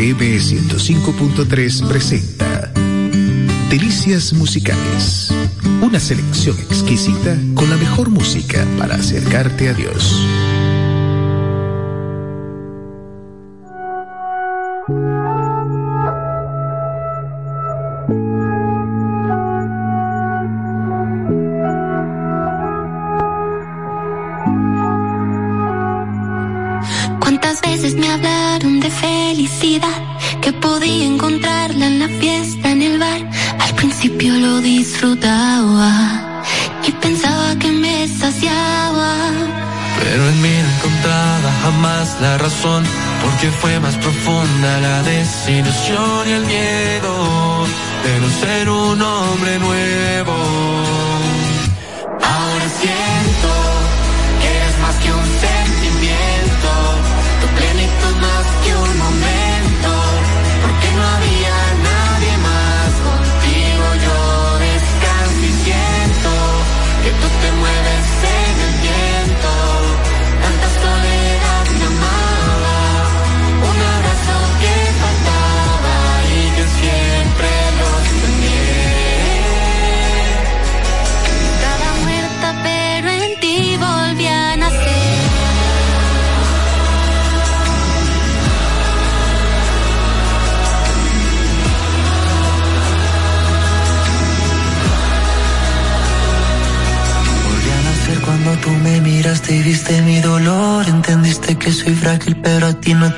FM 105.3 presenta Delicias Musicales. Una selección exquisita con la mejor música para acercarte a Dios. Fiesta, en el bar. Al principio lo disfrutaba y pensaba que me saciaba. Pero en mí no encontraba jamás la razón, porque fue más profunda la desilusión y el miedo de no ser un hombre nuevo. Ahora siento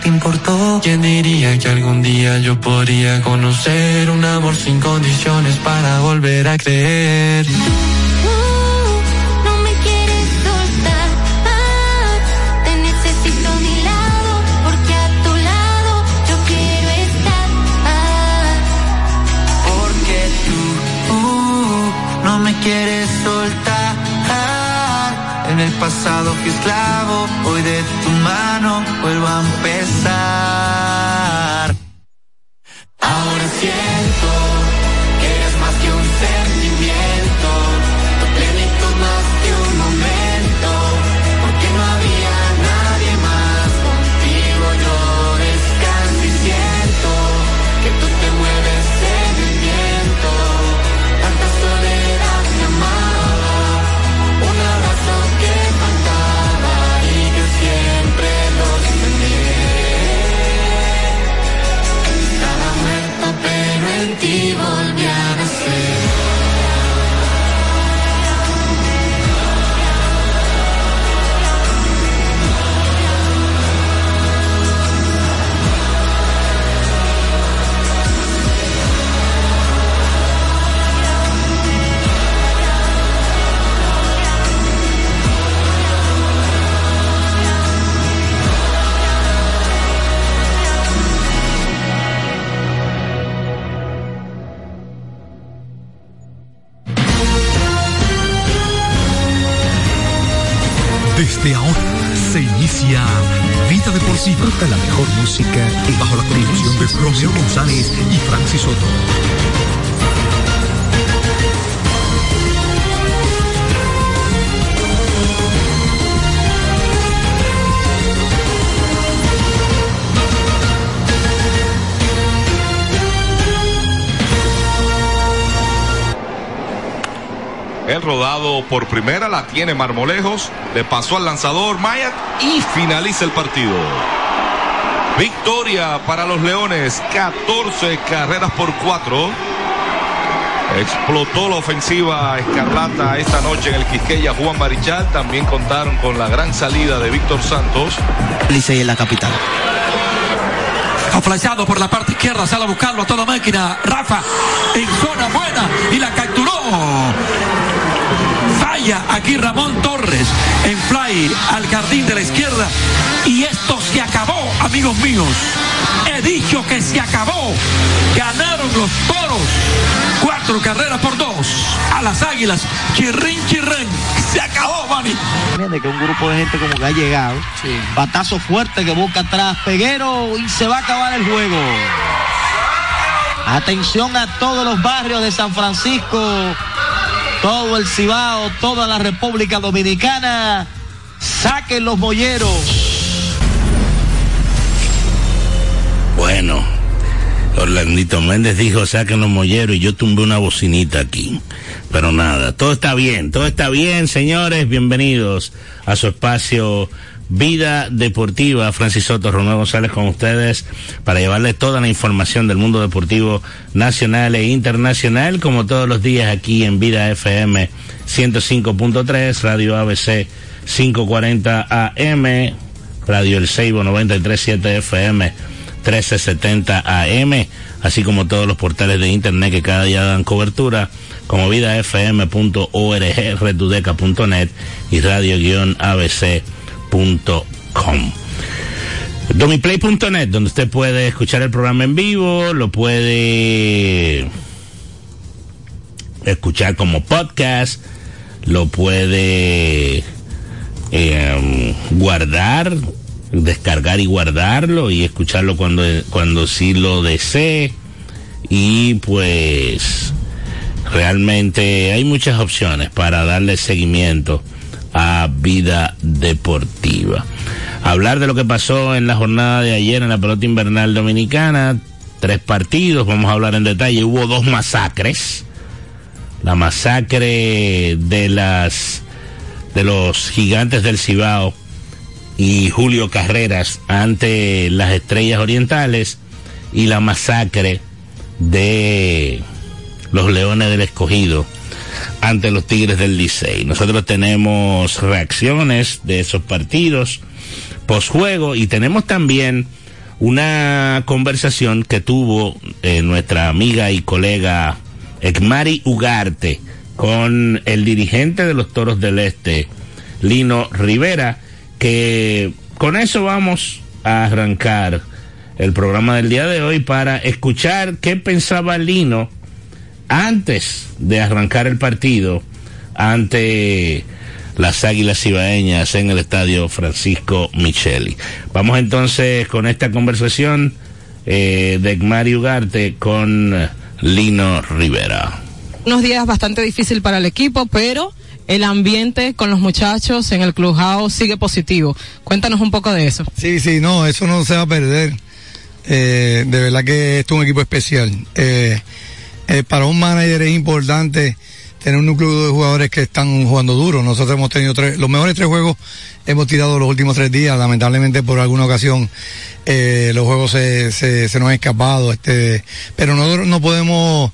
importó. ¿Quién diría que algún día yo podría conocer un amor sin condiciones para volver a creer? Desde ahora se inicia Vida Deportiva. Disfruta la mejor música y bajo la conducción de Romeo González y Francis Soto. El rodado por primera la tiene Marmolejos, le pasó al lanzador Mayak y finaliza el partido. Victoria para los Leones, 14 carreras por 4. Explotó la ofensiva Escarlata esta noche en el Quisqueya Juan Marichal. También contaron con la gran salida de Víctor Santos. Licey en la capital. Aflashado por la parte izquierda, sale a buscarlo a toda máquina. Rafa en zona buena y la capturó. Falla aquí Ramón Torres en fly al jardín de la izquierda. Y esto se acabó, amigos míos. He dicho que se acabó. Ganaron los toros. Cuatro carreras por dos. A las águilas. Chirrin, chirrin. Se acabó, Manny. Entiende que un grupo de gente como que ha llegado. Batazo fuerte que busca atrás Peguero y se va a acabar el juego. Atención a todos los barrios de San Francisco, todo el Cibao, toda la República Dominicana. Saquen los molleros. Bueno, Orlandito Méndez dijo, saquen los molleros y yo tumbé una bocinita aquí. Pero nada, todo está bien, todo está bien, señores. Bienvenidos a su espacio Vida Deportiva. Francis Soto, Romeo González con ustedes para llevarles toda la información del mundo deportivo nacional e internacional, como todos los días aquí en Vida FM 105.3, Radio ABC 540 AM, Radio El Seibo 93.7 FM 1370 AM, así como todos los portales de internet que cada día dan cobertura, como vidafm.org, redudeca.net y radio-abc.com. Domiplay.net, donde usted puede escuchar el programa en vivo, lo puede escuchar como podcast, lo puede eh, guardar descargar y guardarlo y escucharlo cuando, cuando sí lo desee. Y pues realmente hay muchas opciones para darle seguimiento a vida deportiva. Hablar de lo que pasó en la jornada de ayer en la pelota invernal dominicana, tres partidos, vamos a hablar en detalle, hubo dos masacres. La masacre de las de los gigantes del Cibao y Julio Carreras ante las Estrellas Orientales y la masacre de los Leones del Escogido ante los Tigres del Licey. Nosotros tenemos reacciones de esos partidos posjuego y tenemos también una conversación que tuvo eh, nuestra amiga y colega Ekmari Ugarte con el dirigente de los Toros del Este, Lino Rivera, que con eso vamos a arrancar el programa del día de hoy para escuchar qué pensaba Lino antes de arrancar el partido ante las Águilas Ibaeñas en el estadio Francisco Micheli. Vamos entonces con esta conversación eh, de Mario Ugarte con Lino Rivera. Unos días bastante difícil para el equipo, pero el ambiente con los muchachos en el clubhouse sigue positivo. Cuéntanos un poco de eso. Sí, sí, no, eso no se va a perder. Eh, de verdad que esto es un equipo especial. Eh, eh, para un manager es importante tener un núcleo de jugadores que están jugando duro. Nosotros hemos tenido tres, los mejores tres juegos hemos tirado los últimos tres días. Lamentablemente por alguna ocasión los juegos se, se, se, nos han escapado. Este, pero nosotros no podemos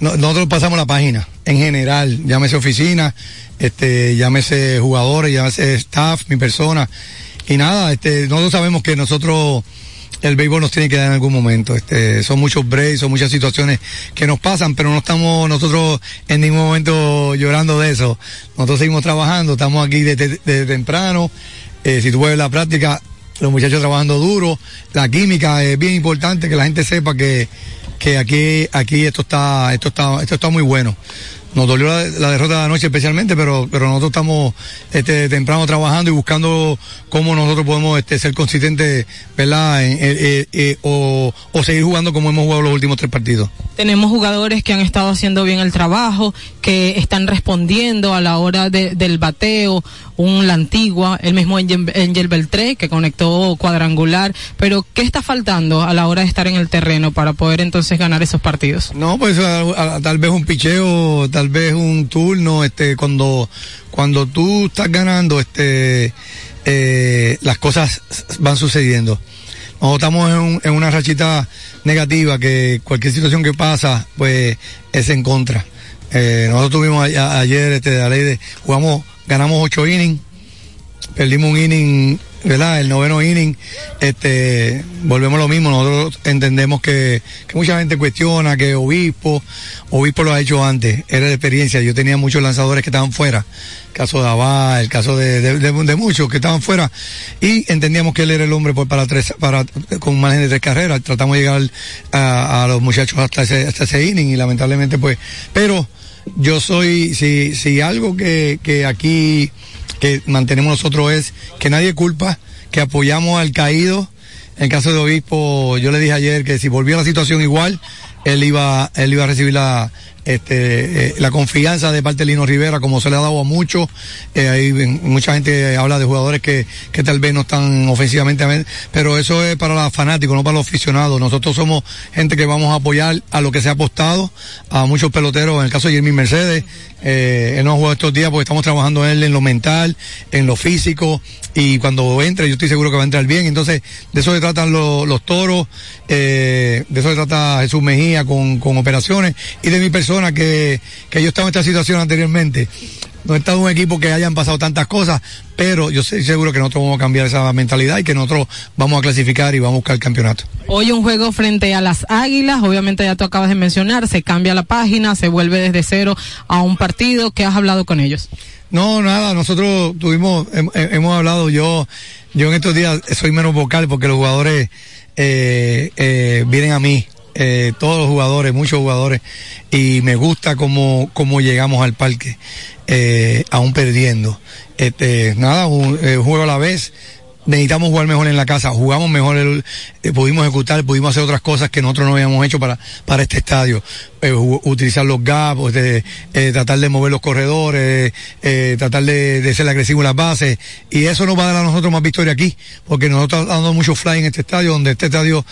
nosotros pasamos la página en general, llámese oficina, este, llámese jugadores, llámese staff, mi persona. Y nada, este, nosotros sabemos que nosotros, el béisbol nos tiene que dar en algún momento. Este, son muchos breaks, son muchas situaciones que nos pasan, pero no estamos nosotros en ningún momento llorando de eso. Nosotros seguimos trabajando, estamos aquí desde, temprano. Eh, si tú ves la práctica, los muchachos trabajando duro, la química es bien importante que la gente sepa que que aquí, aquí esto está, esto está, esto está muy bueno. Nos dolió la, derrota de la noche especialmente, pero, pero nosotros estamos este, temprano trabajando y buscando cómo nosotros podemos este, ser consistentes, ¿verdad? o, o seguir jugando como hemos jugado los últimos tres partidos. Tenemos jugadores que han estado haciendo bien el trabajo, que están respondiendo a la hora de, del bateo, un La Antigua, el mismo Angel, Beltré, que conectó cuadrangular, pero ¿qué está faltando a la hora de estar en el terreno para poder entonces ganar esos partidos? No, pues tal vez un picheo, tal vez un turno, este, cuando, cuando tú estás ganando, este, eh, las cosas van sucediendo. Nosotros estamos en, una rachita negativa que cualquier situación que pasa, pues es en contra. Eh, nosotros tuvimos ayer, este, la ley de, jugamos ganamos ocho innings, perdimos un inning, ¿verdad? El noveno inning, este, volvemos a lo mismo, nosotros entendemos que, mucha gente cuestiona que Obispo, Obispo lo ha hecho antes, era de experiencia, yo tenía muchos lanzadores que estaban fuera, el caso de Abad, el caso de, muchos que estaban fuera, y entendíamos que él era el hombre pues, para tres, para, con margen de tres carreras, tratamos de llegar a, a los muchachos hasta ese, hasta ese inning, y lamentablemente pues, pero, yo soy, si, si algo que, que aquí que mantenemos nosotros es que nadie culpa, que apoyamos al caído. En caso de Obispo, yo le dije ayer que si volvía la situación igual, él iba, él iba a recibir la, este, eh, la confianza de parte de Lino Rivera, como se le ha dado a muchos. Eh, hay mucha gente habla de jugadores que, que tal vez no están ofensivamente, pero eso es para los fanáticos, no para los aficionados. Nosotros somos gente que vamos a apoyar a lo que se ha apostado, a muchos peloteros, en el caso de Jeremy Mercedes, eh, él no ha jugado estos días porque estamos trabajando en él en lo mental, en lo físico, y cuando entre, yo estoy seguro que va a entrar bien. Entonces, de eso se tratan los, toros, eh, de eso se trata Jesús Mejía con, con operaciones, y de mi persona que, que yo estaba en esta situación anteriormente. No he estado en un equipo que hayan pasado tantas cosas, pero yo estoy seguro que nosotros vamos a cambiar esa mentalidad y que nosotros vamos a clasificar y vamos a buscar el campeonato. Hoy un juego frente a las Águilas, obviamente ya tú acabas de mencionar, se cambia la página, se vuelve desde cero a un partido. ¿Qué has hablado con ellos? No, nada, nosotros tuvimos, hem- hem- hemos hablado, yo, yo en estos días soy menos vocal porque los jugadores eh, eh, vienen a mí, eh, todos los jugadores, muchos jugadores, y me gusta cómo, cómo llegamos al parque, eh, aún perdiendo. Este, nada, un, eh, juego a la vez. Necesitamos jugar mejor en la casa, jugamos mejor, el- eh, pudimos ejecutar, pudimos hacer otras cosas que nosotros no habíamos hecho para, para este estadio. Eh, utilizar los gaps, este, eh, tratar de mover los corredores, eh, tratar de, de ser agresivo en las bases. Y eso nos va a dar a nosotros más victoria aquí, porque nosotros estamos dando mucho fly en este estadio, donde este estadio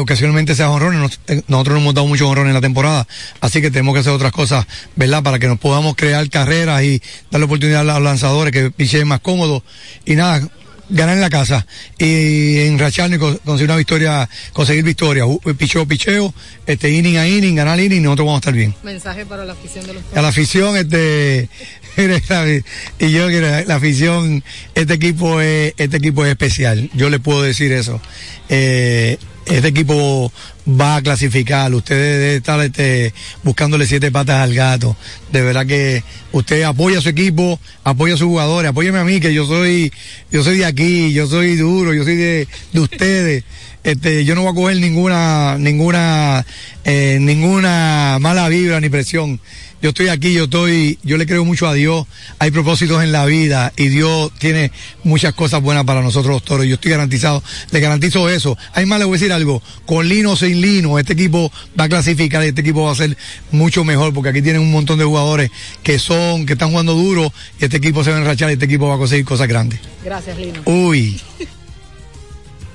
ocasionalmente se da honrones. Nos- nosotros no hemos dado muchos honrones en la temporada, así que tenemos que hacer otras cosas, ¿verdad? Para que nos podamos crear carreras y darle oportunidad a los lanzadores que pichen más cómodos. Y nada, ganar en la casa y enracharnos y con- conseguir una victoria, conseguir victoria, picheo, picheo, este inning a inning, ganar inning, nosotros vamos a estar bien. Mensaje para la afición de los A la afición, este, y yo que la, la afición, este equipo es, este equipo es especial, yo le puedo decir eso. Eh, este equipo va a clasificar, ustedes deben estar este, buscándole siete patas al gato. De verdad que usted apoya a su equipo, apoya a sus jugadores, apóyeme a mí que yo soy, yo soy de aquí, yo soy duro, yo soy de, de ustedes. Este, yo no voy a coger ninguna, ninguna, eh, ninguna mala vibra ni presión. Yo estoy aquí, yo estoy, yo le creo mucho a Dios. Hay propósitos en la vida y Dios tiene muchas cosas buenas para nosotros los toros. Yo estoy garantizado, le garantizo eso. Hay más, le voy a decir algo. Con Lino o sin Lino, este equipo va a clasificar y este equipo va a ser mucho mejor porque aquí tienen un montón de jugadores que son, que están jugando duro y este equipo se va a enrachar y este equipo va a conseguir cosas grandes. Gracias, Lino. Uy.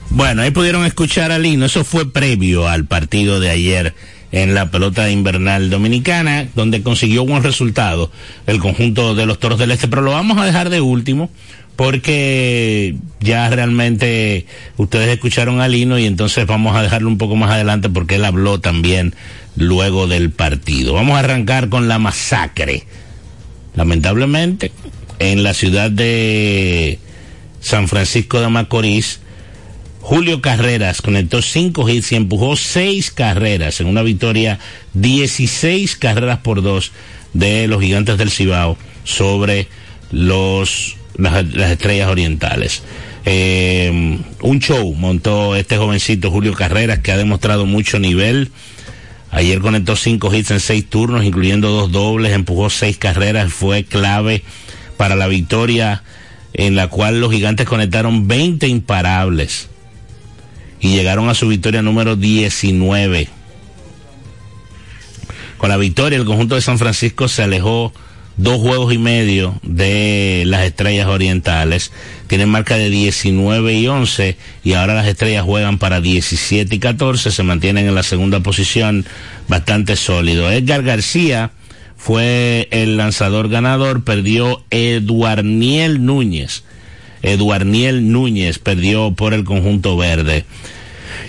Bueno, ahí pudieron escuchar a Lino. Eso fue previo al partido de ayer en la pelota invernal dominicana, donde consiguió buen resultado el conjunto de los Toros del Este. Pero lo vamos a dejar de último porque ya realmente ustedes escucharon a Lino y entonces vamos a dejarlo un poco más adelante porque él habló también luego del partido. Vamos a arrancar con la masacre. Lamentablemente, en la ciudad de San Francisco de Macorís, Julio Carreras conectó cinco hits y empujó seis carreras en una victoria 16 carreras por dos de los gigantes del Cibao sobre los las, las estrellas orientales. Eh, un show montó este jovencito Julio Carreras que ha demostrado mucho nivel. Ayer conectó cinco hits en seis turnos, incluyendo dos dobles, empujó seis carreras, fue clave para la victoria en la cual los gigantes conectaron 20 imparables y llegaron a su victoria número 19. Con la victoria, el conjunto de San Francisco se alejó dos juegos y medio de las estrellas orientales. Tienen marca de 19 y 11 y ahora las estrellas juegan para 17 y 14. Se mantienen en la segunda posición bastante sólido. Edgar García fue el lanzador ganador, perdió Eduarniel Núñez. Eduarniel Núñez perdió por el conjunto verde.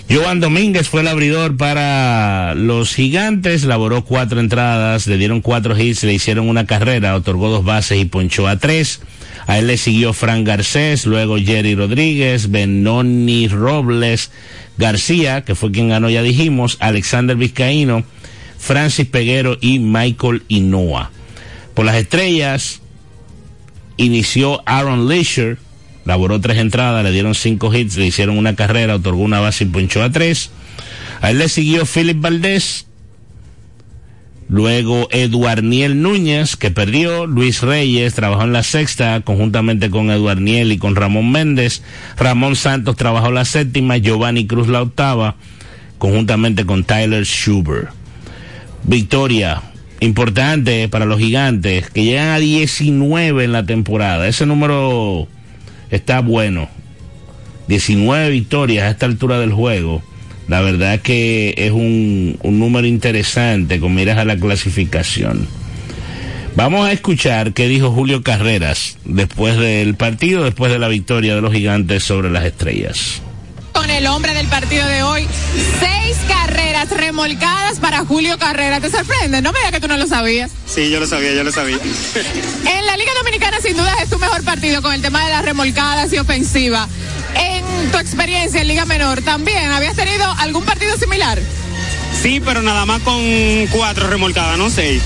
Joan Domínguez fue el abridor para los gigantes, laboró cuatro entradas, le dieron cuatro hits, le hicieron una carrera, otorgó dos bases y ponchó a tres. A él le siguió Fran Garcés, luego Jerry Rodríguez, Benoni Robles, García, que fue quien ganó, ya dijimos, Alexander Vizcaíno, Francis Peguero y Michael Inoa. Por las estrellas, inició Aaron Leisure, laboró tres entradas, le dieron cinco hits, le hicieron una carrera, otorgó una base y ponchó a tres. A él le siguió Philip Valdés, luego Eduarniel Núñez, que perdió, Luis Reyes trabajó en la sexta, conjuntamente con Eduarniel y con Ramón Méndez, Ramón Santos trabajó la séptima, Giovanni Cruz la octava, conjuntamente con Tyler Schubert. Victoria importante para los gigantes, que llegan a 19 en la temporada. Ese número está bueno. 19 victorias a esta altura del juego. La verdad que es un, un número interesante con miras a la clasificación. Vamos a escuchar qué dijo Julio Carreras después del partido, después de la victoria de los gigantes sobre las estrellas el hombre del partido de hoy. Seis carreras remolcadas para Julio Carrera. ¿Te sorprende? No me digas que tú no lo sabías. Sí, yo lo sabía, yo lo sabía. en la Liga Dominicana, sin duda, es tu mejor partido con el tema de las remolcadas y ofensiva. En tu experiencia en Liga Menor, ¿también habías tenido algún partido similar? Sí, pero nada más con cuatro remolcadas, no seis.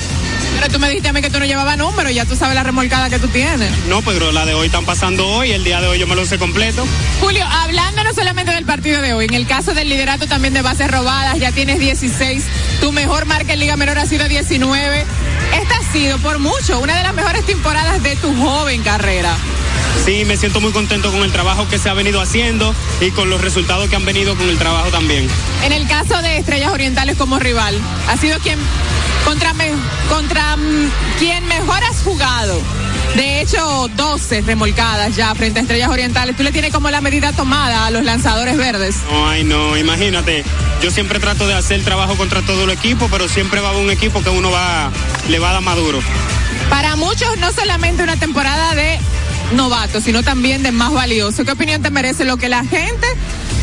Pero tú me dijiste a mí que tú no llevabas números, ya tú sabes la remolcada que tú tienes. No, pero la de hoy están pasando hoy, el día de hoy yo me lo sé completo. Julio, hablando no solamente del partido de hoy, en el caso del liderato también de bases robadas, ya tienes 16, tu mejor marca en Liga Menor ha sido 19. Esta ha sido por mucho una de las mejores temporadas de tu joven carrera. Sí, me siento muy contento con el trabajo que se ha venido haciendo y con los resultados que han venido con el trabajo también. En el caso de Estrellas Orientales como rival, ha sido quien contra, contra mm, quien mejor has jugado. De hecho, 12 remolcadas ya frente a Estrellas Orientales. Tú le tienes como la medida tomada a los lanzadores verdes. ay, no, imagínate. Yo siempre trato de hacer trabajo contra todo el equipo, pero siempre va a un equipo que uno va, le va a dar maduro. Para muchos, no solamente una temporada de novato, sino también de más valioso. ¿Qué opinión te merece lo que la gente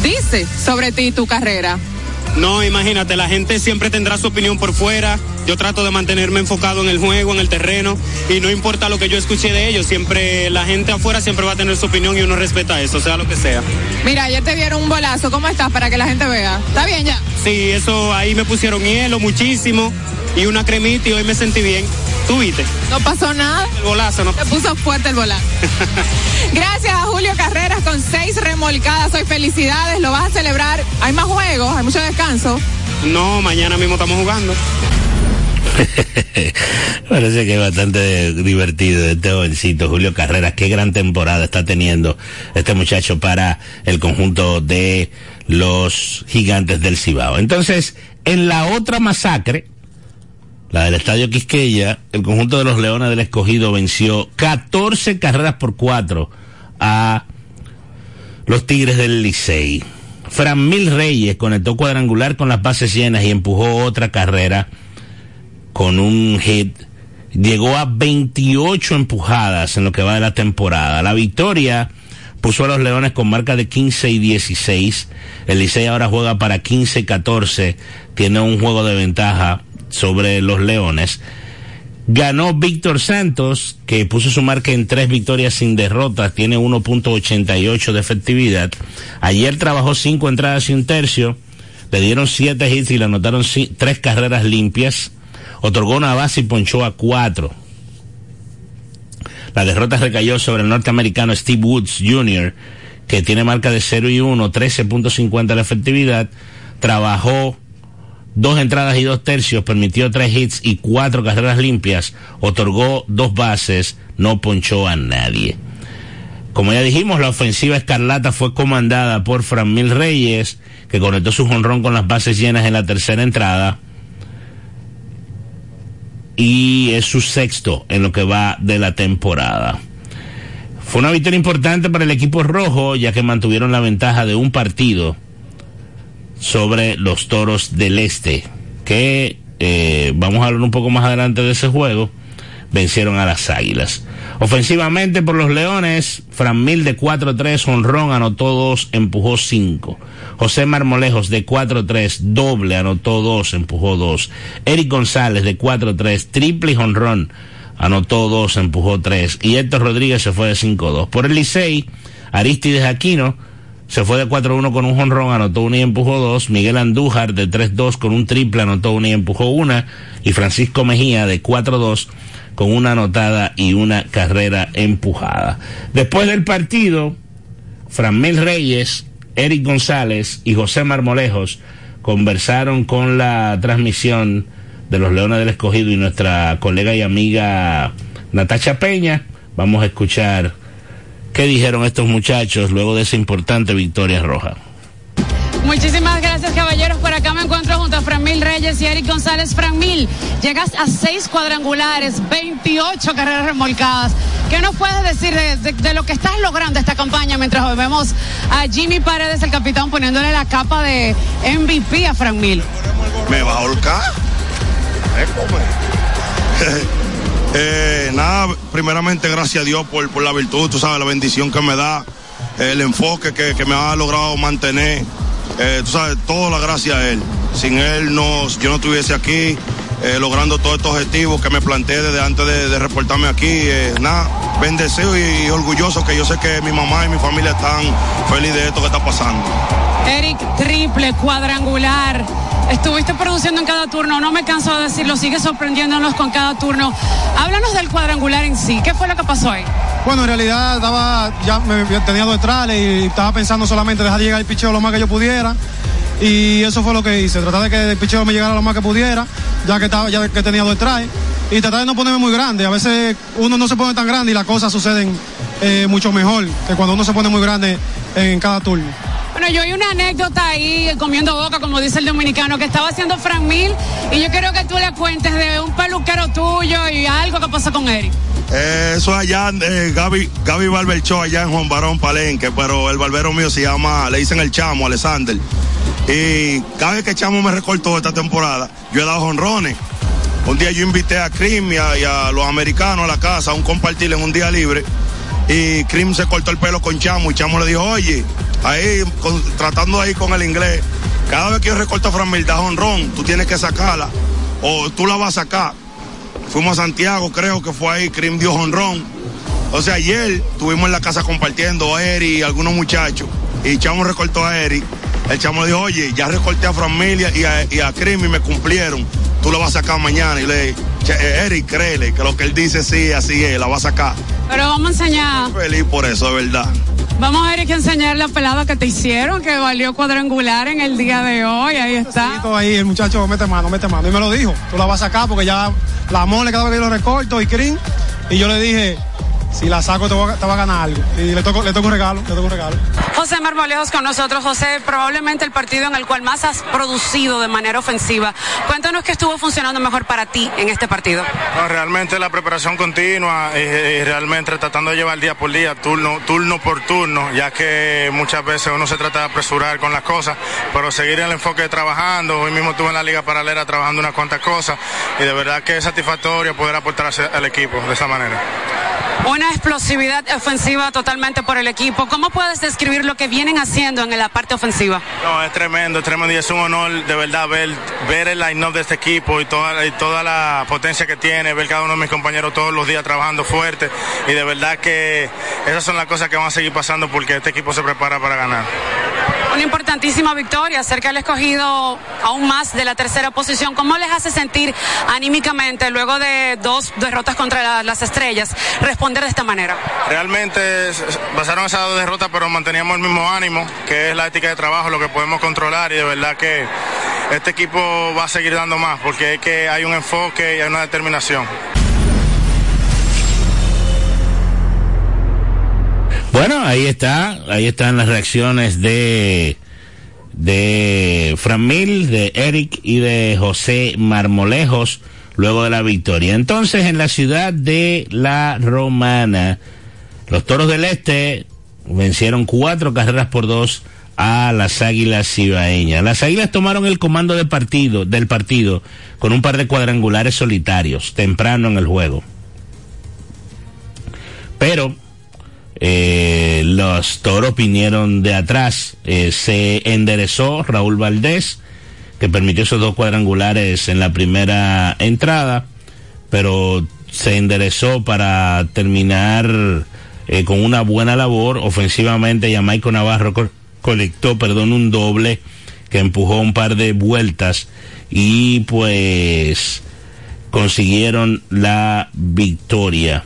dice sobre ti y tu carrera? No, imagínate, la gente siempre tendrá su opinión por fuera. Yo trato de mantenerme enfocado en el juego, en el terreno, y no importa lo que yo escuche de ellos, siempre la gente afuera siempre va a tener su opinión y uno respeta eso, sea lo que sea. Mira, ayer te dieron un bolazo, ¿cómo estás para que la gente vea? ¿Está bien ya? Sí, eso ahí me pusieron hielo muchísimo y una cremita y hoy me sentí bien. ¿Tú viste? No pasó nada. El bolazo, ¿no? Te puso fuerte el bolazo. Gracias a Julio Carreras con seis remolcadas. Hoy felicidades, lo vas a celebrar. Hay más juegos, hay mucho descanso. No, mañana mismo estamos jugando. Parece que es bastante divertido este jovencito Julio Carreras. Qué gran temporada está teniendo este muchacho para el conjunto de los gigantes del Cibao. Entonces, en la otra masacre, la del Estadio Quisqueya, el conjunto de los Leones del Escogido venció 14 carreras por 4 a los Tigres del Licey. Fran Mil Reyes conectó cuadrangular con las bases llenas y empujó otra carrera con un hit. Llegó a 28 empujadas en lo que va de la temporada. La victoria puso a los Leones con marca de 15 y 16. El Licey ahora juega para 15 y 14. Tiene un juego de ventaja sobre los Leones. Ganó Víctor Santos, que puso su marca en tres victorias sin derrotas, tiene 1.88 de efectividad. Ayer trabajó cinco entradas y un tercio, le dieron siete hits y le anotaron tres carreras limpias. Otorgó una base y ponchó a cuatro. La derrota recayó sobre el norteamericano Steve Woods Jr., que tiene marca de 0 y 1, 13.50 de efectividad. Trabajó dos entradas y dos tercios, permitió tres hits y cuatro carreras limpias, otorgó dos bases, no ponchó a nadie. Como ya dijimos, la ofensiva escarlata fue comandada por Fran Mil Reyes, que conectó su jonrón con las bases llenas en la tercera entrada. Y es su sexto en lo que va de la temporada. Fue una victoria importante para el equipo rojo, ya que mantuvieron la ventaja de un partido sobre los Toros del Este, que eh, vamos a hablar un poco más adelante de ese juego, vencieron a las Águilas. Ofensivamente por los Leones, Fran Mil de 4-3, honrón, anotó 2, empujó 5. José Marmolejos de 4-3, doble, anotó 2, empujó 2. Eric González de 4-3, triple y honrón, anotó 2, empujó 3. Y Héctor Rodríguez se fue de 5-2. Por el Licey, Aristides Aquino, se fue de 4-1 con un jonrón, anotó una y empujó dos. Miguel Andújar de 3-2 con un triple, anotó una y empujó una. Y Francisco Mejía de 4-2 con una anotada y una carrera empujada. Después del partido, Franmil Reyes, Eric González y José Marmolejos conversaron con la transmisión de los Leones del Escogido y nuestra colega y amiga Natacha Peña. Vamos a escuchar ¿Qué dijeron estos muchachos luego de esa importante victoria roja? Muchísimas gracias, caballeros. Por acá me encuentro junto a Franmil Reyes y Eric González. Franmil, llegas a seis cuadrangulares, 28 carreras remolcadas. ¿Qué nos puedes decir de, de- de lo que estás logrando esta campaña mientras vemos a Jimmy Paredes, el capitán, poniéndole la capa de MVP a Franmil? me va a ahorcar. Eh, nada, primeramente gracias a Dios por, por la virtud, tú sabes, la bendición que me da, el enfoque que, que me ha logrado mantener, eh, tú sabes, toda la gracia a Él. Sin Él no, yo no estuviese aquí eh, logrando todos estos objetivos que me planteé desde antes de, de reportarme aquí. eh, nada, bendecido y, y orgulloso que yo sé que mi mamá y mi familia están felices de esto que está pasando. Eric, triple, cuadrangular. Estuviste produciendo en cada turno, no me canso de decirlo, sigue sorprendiéndonos con cada turno. Háblanos del cuadrangular en sí, ¿qué fue lo que pasó ahí? Bueno, en realidad estaba, ya me tenía dos trales y estaba pensando solamente dejar llegar el picheo lo más que yo pudiera. Y eso fue lo que hice, tratar de que el picheo me llegara lo más que pudiera, ya que estaba, ya que tenía dos trales. Y tratar de no ponerme muy grande. A veces uno no se pone tan grande y las cosas suceden eh, mucho mejor que cuando uno se pone muy grande en cada turno. Bueno, yo hay una anécdota ahí comiendo boca, como dice el dominicano, que estaba haciendo Frank Mil y yo quiero que tú le cuentes de un peluquero tuyo y algo que pasó con Eric. Eh, eso es allá, eh, Gaby, Gaby Barber Show, allá en Juan Barón Palenque, pero el barbero mío se llama, le dicen el chamo, Alexander. Y cada vez que chamo me recortó esta temporada, yo he dado honrones. Un día yo invité a Krim y a, los americanos a la casa a un compartir en un día libre. Y Krim se cortó el pelo con Chamo y Chamo le dijo, oye, ahí con- tratando ahí con el inglés, cada vez que yo recorto a Fran Mil, da honrón, tú tienes que sacarla o tú la vas a sacar. Fuimos a Santiago, creo que fue ahí, Krim dio honrón. O sea, ayer estuvimos en la casa compartiendo a Eri y algunos muchachos. Y Chamo recortó a Eri. El chamo le dijo, oye, ya recorté a Familia y a, y a Krim y me cumplieron. Tú la vas a sacar mañana. Y le dije, "Che, eh, Eri, créele que lo que él dice sí, así es, la va a sacar. Pero vamos a enseñar, Feliz por eso, de verdad. vamos a Eric a enseñar la pelada que te hicieron, que valió cuadrangular en el día de hoy, ahí está. Ahí, el muchacho mete mano, mete mano. Y me lo dijo, tú la vas a sacar porque ya la mole cada vez que yo lo recorto y Crin. Y yo le dije, si la saco te, va a ganar algo. Y le toco, le toco un regalo, le toco un regalo. José Marmolejos con nosotros. José, probablemente el partido en el cual más has producido de manera ofensiva. Cuéntanos qué estuvo funcionando mejor para ti en este partido. No, realmente la preparación continua y, y realmente tratando de llevar día por día, turno, turno por turno, ya que muchas veces uno se trata de apresurar con las cosas, pero seguir el enfoque de trabajando. Hoy mismo estuve en la liga paralela trabajando unas cuantas cosas y de verdad que es satisfactorio poder aportar hacia- al equipo de esa manera. Una explosividad ofensiva totalmente por el equipo. ¿Cómo puedes describir lo que vienen haciendo en la parte ofensiva? No, es tremendo, es tremendo y es un honor de verdad ver, ver el line-up de este equipo y toda, y toda la potencia que tiene, ver cada uno de mis compañeros todos los días trabajando fuerte y de verdad que esas son las cosas que van a seguir pasando porque este equipo se prepara para ganar. Una importantísima victoria, cerca del escogido aún más de la tercera posición. ¿Cómo les hace sentir anímicamente luego de dos derrotas contra la- las estrellas responder de esta manera? Realmente esas dos derrotas pero manteníamos el mismo ánimo, que es la ética de trabajo, lo que podemos controlar y de verdad que este equipo va a seguir dando más porque es que hay un enfoque y hay una determinación. Bueno, ahí está, ahí están las reacciones de de Fran Mil, de Eric y de José Marmolejos luego de la victoria. Entonces, en la ciudad de La Romana, los Toros del Este vencieron cuatro carreras por dos a las Águilas Cibaeñas. Las Águilas tomaron el comando del partido, del partido con un par de cuadrangulares solitarios temprano en el juego. Pero eh, los toros vinieron de atrás. Eh, se enderezó Raúl Valdés, que permitió esos dos cuadrangulares en la primera entrada, pero se enderezó para terminar eh, con una buena labor. Ofensivamente, Jamaico Navarro co- colectó, perdón, un doble que empujó un par de vueltas y pues consiguieron la victoria.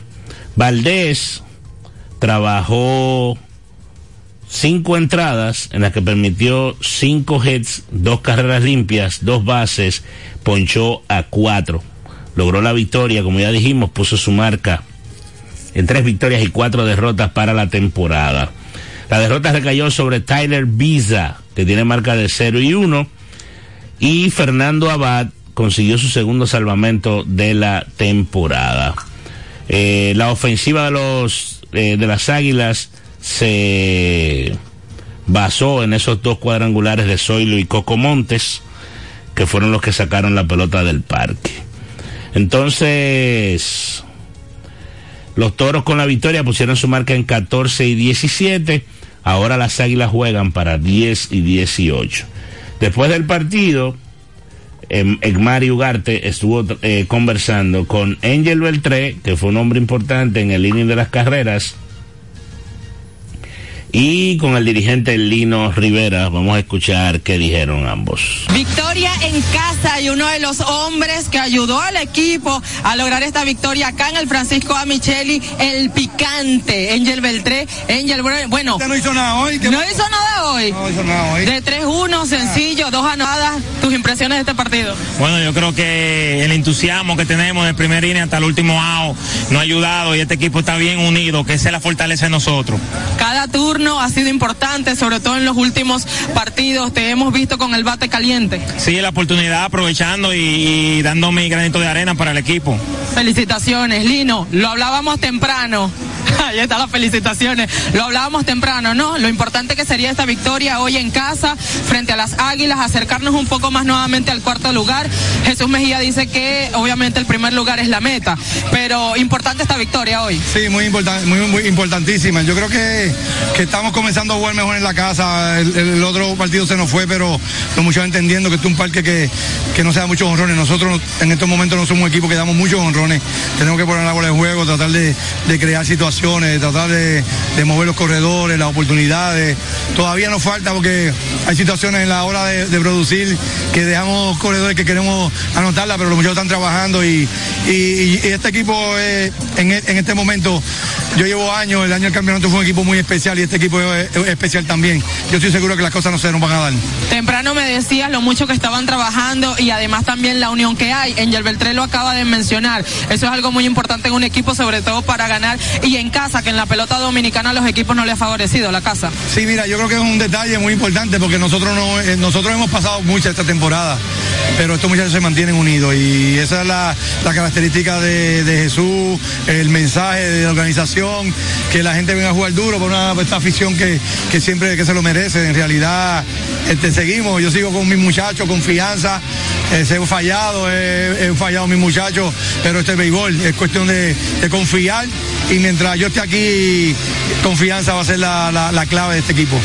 Valdés trabajó cinco entradas en las que permitió cinco hits, dos carreras limpias, dos bases, ponchó a cuatro. Logró la victoria, como ya dijimos, puso su marca en tres victorias y cuatro derrotas para la temporada. La derrota recayó sobre Tyler Biza, que tiene marca de 0 y 1. Y Fernando Abad consiguió su segundo salvamento de la temporada. Eh, la ofensiva de los eh, de las Águilas se basó en esos dos cuadrangulares de Zoilo y Coco Montes, que fueron los que sacaron la pelota del parque. Entonces, los toros con la victoria pusieron su marca en 14 y 17. Ahora las águilas juegan para 10 y 18. Después del partido, eh, Egmari Ugarte estuvo eh, conversando con Angel Beltré, que fue un hombre importante en el inning de las carreras, y con el dirigente Lino Rivera. Vamos a escuchar qué dijeron ambos. Victoria en casa y uno de los hombres que ayudó al equipo a lograr esta victoria acá en el Francisco A. Micheli, el picante, Angel Beltré. Angel, bueno. no hizo nada hoy. No hizo nada hoy. No. De 3-1, sencillo, dos anotadas. ¿Tus impresiones de este partido? Bueno, yo creo que el entusiasmo que tenemos del primer inning hasta el último out nos ha ayudado y este equipo está bien unido, que esa es la fortaleza de nosotros. Cada turno ha sido importante, sobre todo en los últimos partidos. Te hemos visto con el bate caliente. Sí, la oportunidad aprovechando y, y dando mi granito de arena para el equipo. Felicitaciones, Lino. Lo hablábamos temprano. Ahí están las felicitaciones. Lo hablábamos temprano, ¿no? Lo importante que sería esta victoria hoy en casa, frente a las Águilas, acercarnos un poco más nuevamente al cuarto lugar. Jesús Mejía dice que obviamente el primer lugar es la meta, pero importante esta victoria hoy. Sí, muy, importante, muy, importantísima. Yo creo que, que estamos comenzando a jugar mejor en la casa. El, el otro partido se nos fue, pero los muchachos entendiendo que este es un parque que, que no se da muchos honrones. Nosotros en estos momentos no somos un equipo que damos muchos honrones. Tenemos que poner la bola de juego, tratar de, de crear situaciones, tratar de, mover los corredores, las oportunidades. Todavía nos falta porque hay situaciones en la hora de, producir que dejamos corredores que queremos anotarla, pero los muchachos están trabajando y, este equipo eh, en, este momento, yo llevo años, el año del campeonato fue un equipo muy especial y este equipo es, es especial también. Yo estoy seguro que las cosas no se nos van a dar. Temprano me decías lo mucho que estaban trabajando y además también la unión que hay. Angel Beltré lo acaba de mencionar. Eso es algo muy importante en un equipo, sobre todo para ganar y en casa, que en la pelota dominicana los equipos no le ha favorecido la casa. Sí, mira, yo creo que es un detalle muy importante porque nosotros no, eh, nosotros hemos pasado mucho esta temporada, pero estos muchachos se mantienen unidos y esa es la, la característica de, Jesús, el mensaje de la organización, que la gente venga a jugar duro por una esta afición que, que siempre que se lo merece. En realidad, este, seguimos, yo sigo con mis muchachos, confianza, eh, se he fallado, he, he fallado mis muchachos, pero este es béisbol, es cuestión de, de confiar y mientras yo esté aquí, confianza va a ser la, la, la clave de este equipo.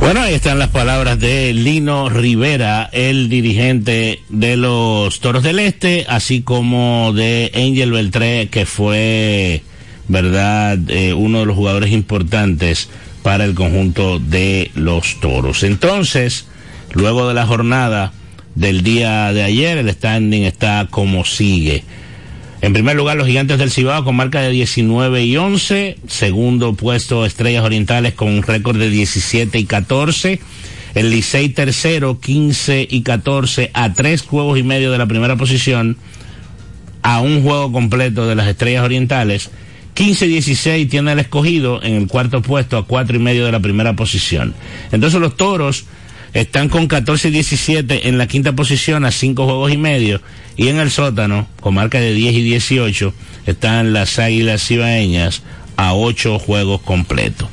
Bueno, ahí están las palabras de Lino Rivera, el dirigente de los Toros del Este, así como de Angel Beltré, que fue, verdad, eh, uno de los jugadores importantes para el conjunto de los Toros. Entonces, luego de la jornada del día de ayer, el standing está como sigue. En primer lugar, los gigantes del Cibao con marca de 19 y 11. Segundo puesto, Estrellas Orientales con un récord de 17 y 14. El Licey tercero, 15 y 14, a tres juegos y medio de la primera posición, a un juego completo de las Estrellas Orientales. 15 y 16 tiene el escogido en el cuarto puesto, a cuatro y medio de la primera posición. Entonces los toros están con 14 y 17 en la quinta posición a cinco juegos y medio y en el sótano con marca de 10 y 18 están las águilas cibaeñas a ocho juegos completos.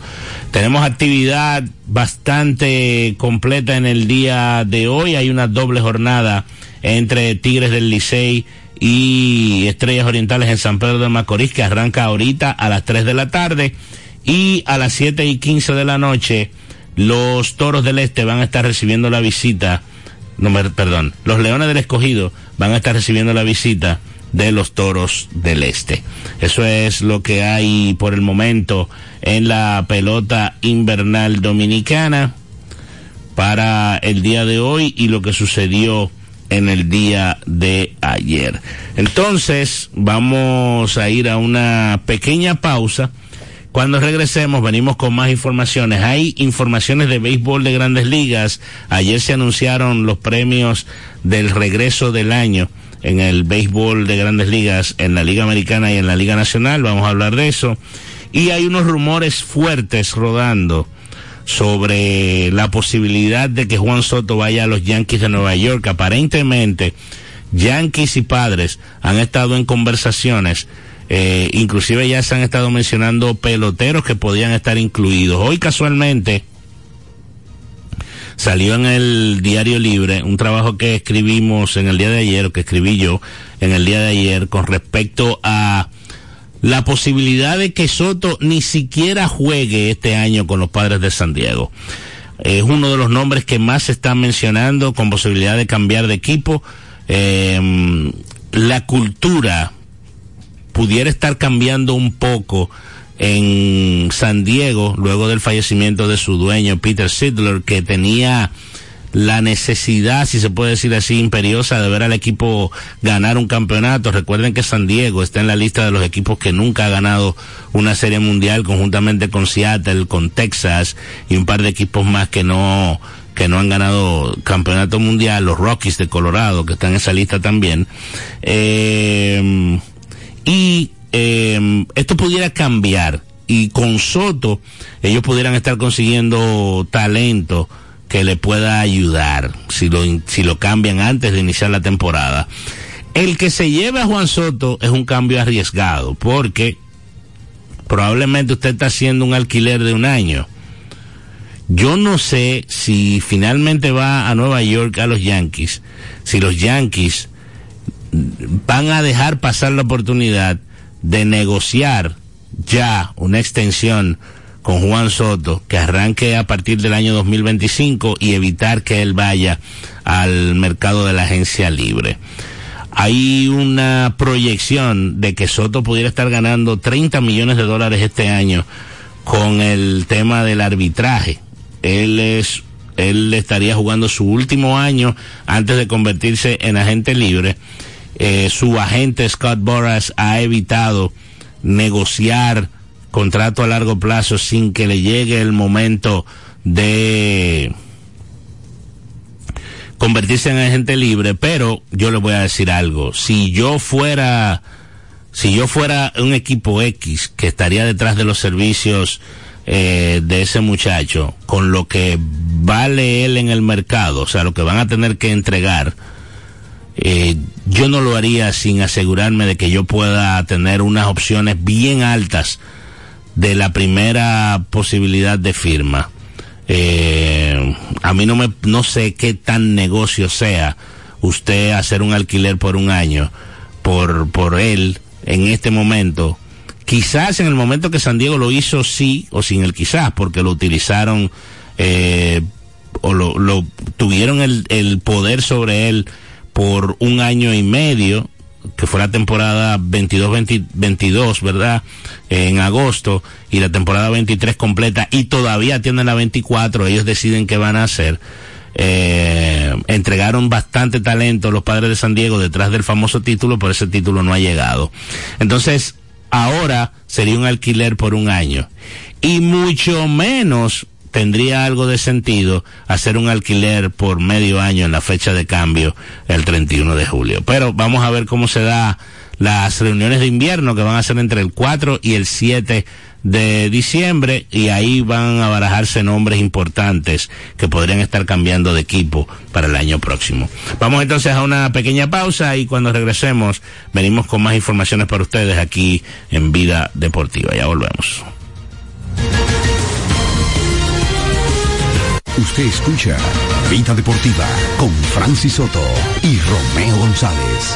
Tenemos actividad bastante completa en el día de hoy. Hay una doble jornada entre Tigres del Licey y Estrellas Orientales en San Pedro de Macorís que arranca ahorita a las 3 de la tarde y a las 7 y 15 de la noche los Toros del Este van a estar recibiendo la visita, no me, perdón, los Leones del Escogido van a estar recibiendo la visita de los Toros del Este. Eso es lo que hay por el momento en la pelota invernal dominicana para el día de hoy y lo que sucedió en el día de ayer. Entonces, vamos a ir a una pequeña pausa. Cuando regresemos venimos con más informaciones. Hay informaciones de béisbol de grandes ligas. Ayer se anunciaron los premios del regreso del año en el béisbol de grandes ligas, en la Liga Americana y en la Liga Nacional. Vamos a hablar de eso. Y hay unos rumores fuertes rodando sobre la posibilidad de que Juan Soto vaya a los Yankees de Nueva York. Aparentemente, Yankees y padres han estado en conversaciones, eh, inclusive ya se han estado mencionando peloteros que podían estar incluidos. Hoy casualmente salió en el Diario Libre un trabajo que escribimos en el día de ayer, o que escribí yo en el día de ayer, con respecto a la posibilidad de que Soto ni siquiera juegue este año con los padres de San Diego. Es uno de los nombres que más se están mencionando con posibilidad de cambiar de equipo. Eh, la cultura pudiera estar cambiando un poco en San Diego luego del fallecimiento de su dueño Peter Sidler que tenía la necesidad, si se puede decir así, imperiosa de ver al equipo ganar un campeonato. Recuerden que San Diego está en la lista de los equipos que nunca ha ganado una serie mundial conjuntamente con Seattle, con Texas y un par de equipos más que no que no han ganado campeonato mundial, los Rockies de Colorado, que están en esa lista también. Eh, y eh, esto pudiera cambiar y con Soto ellos pudieran estar consiguiendo talento que le pueda ayudar si lo, si lo cambian antes de iniciar la temporada. El que se lleve a Juan Soto es un cambio arriesgado porque probablemente usted está haciendo un alquiler de un año. Yo no sé si finalmente va a Nueva York a los Yankees, si los Yankees van a dejar pasar la oportunidad de negociar ya una extensión con Juan Soto, que arranque a partir del año 2025 y evitar que él vaya al mercado de la agencia libre. Hay una proyección de que Soto pudiera estar ganando 30 millones de dólares este año con el tema del arbitraje. Él es él estaría jugando su último año antes de convertirse en agente libre. Eh, su agente Scott Boras ha evitado negociar contrato a largo plazo sin que le llegue el momento de convertirse en agente libre, pero yo le voy a decir algo, si yo fuera si yo fuera un equipo X que estaría detrás de los servicios eh, de ese muchacho, con lo que vale él en el mercado, o sea, lo que van a tener que entregar, eh, yo no lo haría sin asegurarme de que yo pueda tener unas opciones bien altas de la primera posibilidad de firma. Eh, a mí no me, no sé qué tan negocio sea usted hacer un alquiler por un año por, por él en este momento. Quizás en el momento que San Diego lo hizo sí o sin el quizás porque lo utilizaron eh, o lo, lo tuvieron el, el poder sobre él por un año y medio que fue la temporada 22-22, ¿verdad? En agosto y la temporada 23 completa y todavía tienen la 24, ellos deciden qué van a hacer. Eh, entregaron bastante talento los padres de San Diego detrás del famoso título, pero ese título no ha llegado. Entonces, ahora sería un alquiler por un año. Y mucho menos tendría algo de sentido hacer un alquiler por medio año en la fecha de cambio el 31 de julio. Pero vamos a ver cómo se da las reuniones de invierno que van a ser entre el 4 y el 7 de diciembre y ahí van a barajarse nombres importantes que podrían estar cambiando de equipo para el año próximo. Vamos entonces a una pequeña pausa y cuando regresemos venimos con más informaciones para ustedes aquí en Vida Deportiva. Ya volvemos. Usted escucha Vida Deportiva con Francis Soto y Romeo González.